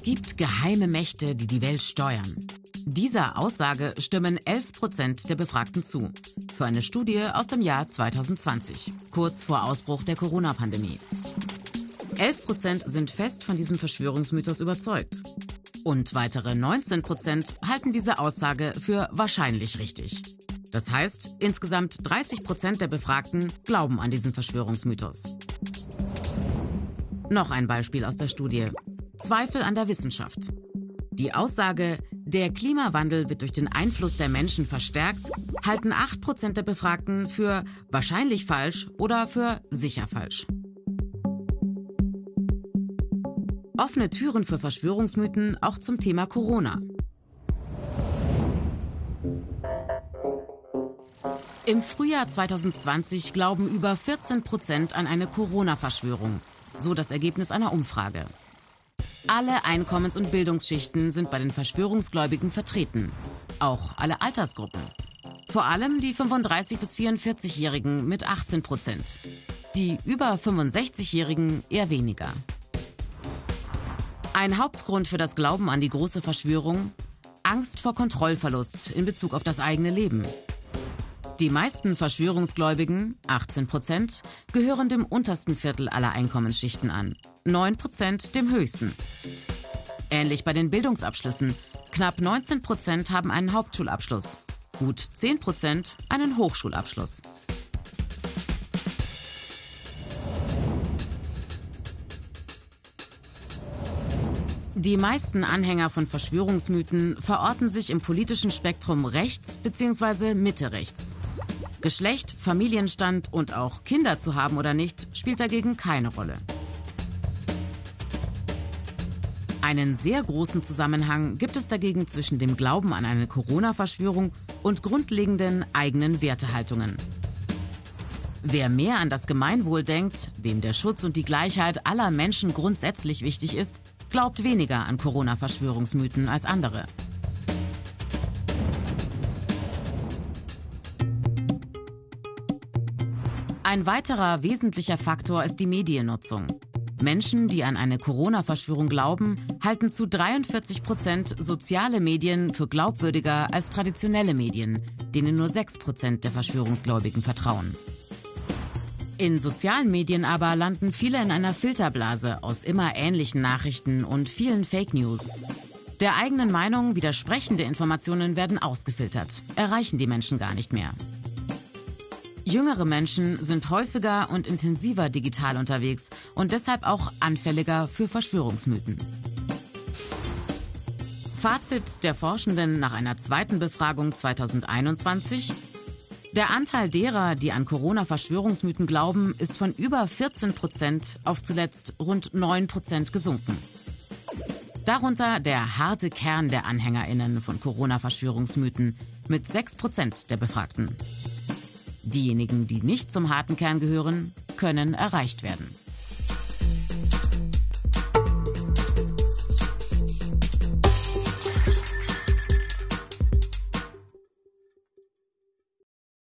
Es gibt geheime Mächte, die die Welt steuern. Dieser Aussage stimmen 11 Prozent der Befragten zu. Für eine Studie aus dem Jahr 2020, kurz vor Ausbruch der Corona-Pandemie. 11 Prozent sind fest von diesem Verschwörungsmythos überzeugt. Und weitere 19 Prozent halten diese Aussage für wahrscheinlich richtig. Das heißt, insgesamt 30 Prozent der Befragten glauben an diesen Verschwörungsmythos. Noch ein Beispiel aus der Studie. Zweifel an der Wissenschaft. Die Aussage, der Klimawandel wird durch den Einfluss der Menschen verstärkt, halten 8% der Befragten für wahrscheinlich falsch oder für sicher falsch. Offene Türen für Verschwörungsmythen auch zum Thema Corona. Im Frühjahr 2020 glauben über 14 Prozent an eine Corona-Verschwörung, so das Ergebnis einer Umfrage. Alle Einkommens- und Bildungsschichten sind bei den Verschwörungsgläubigen vertreten. Auch alle Altersgruppen. Vor allem die 35- bis 44-Jährigen mit 18 Prozent. Die über 65-Jährigen eher weniger. Ein Hauptgrund für das Glauben an die große Verschwörung? Angst vor Kontrollverlust in Bezug auf das eigene Leben. Die meisten Verschwörungsgläubigen, 18 Prozent, gehören dem untersten Viertel aller Einkommensschichten an. 9 Prozent dem höchsten. Ähnlich bei den Bildungsabschlüssen. Knapp 19 Prozent haben einen Hauptschulabschluss. Gut 10 Prozent einen Hochschulabschluss. Die meisten Anhänger von Verschwörungsmythen verorten sich im politischen Spektrum rechts bzw. Mitte rechts. Geschlecht, Familienstand und auch Kinder zu haben oder nicht spielt dagegen keine Rolle. Einen sehr großen Zusammenhang gibt es dagegen zwischen dem Glauben an eine Corona-Verschwörung und grundlegenden eigenen Wertehaltungen. Wer mehr an das Gemeinwohl denkt, wem der Schutz und die Gleichheit aller Menschen grundsätzlich wichtig ist, glaubt weniger an Corona-Verschwörungsmythen als andere. Ein weiterer wesentlicher Faktor ist die Mediennutzung. Menschen, die an eine Corona-Verschwörung glauben, halten zu 43 Prozent soziale Medien für glaubwürdiger als traditionelle Medien, denen nur 6 Prozent der Verschwörungsgläubigen vertrauen. In sozialen Medien aber landen viele in einer Filterblase aus immer ähnlichen Nachrichten und vielen Fake News. Der eigenen Meinung widersprechende Informationen werden ausgefiltert, erreichen die Menschen gar nicht mehr. Jüngere Menschen sind häufiger und intensiver digital unterwegs und deshalb auch anfälliger für Verschwörungsmythen. Fazit der Forschenden nach einer zweiten Befragung 2021. Der Anteil derer, die an Corona-Verschwörungsmythen glauben, ist von über 14 Prozent auf zuletzt rund 9 Prozent gesunken. Darunter der harte Kern der AnhängerInnen von Corona-Verschwörungsmythen mit 6 Prozent der Befragten. Diejenigen, die nicht zum harten Kern gehören, können erreicht werden.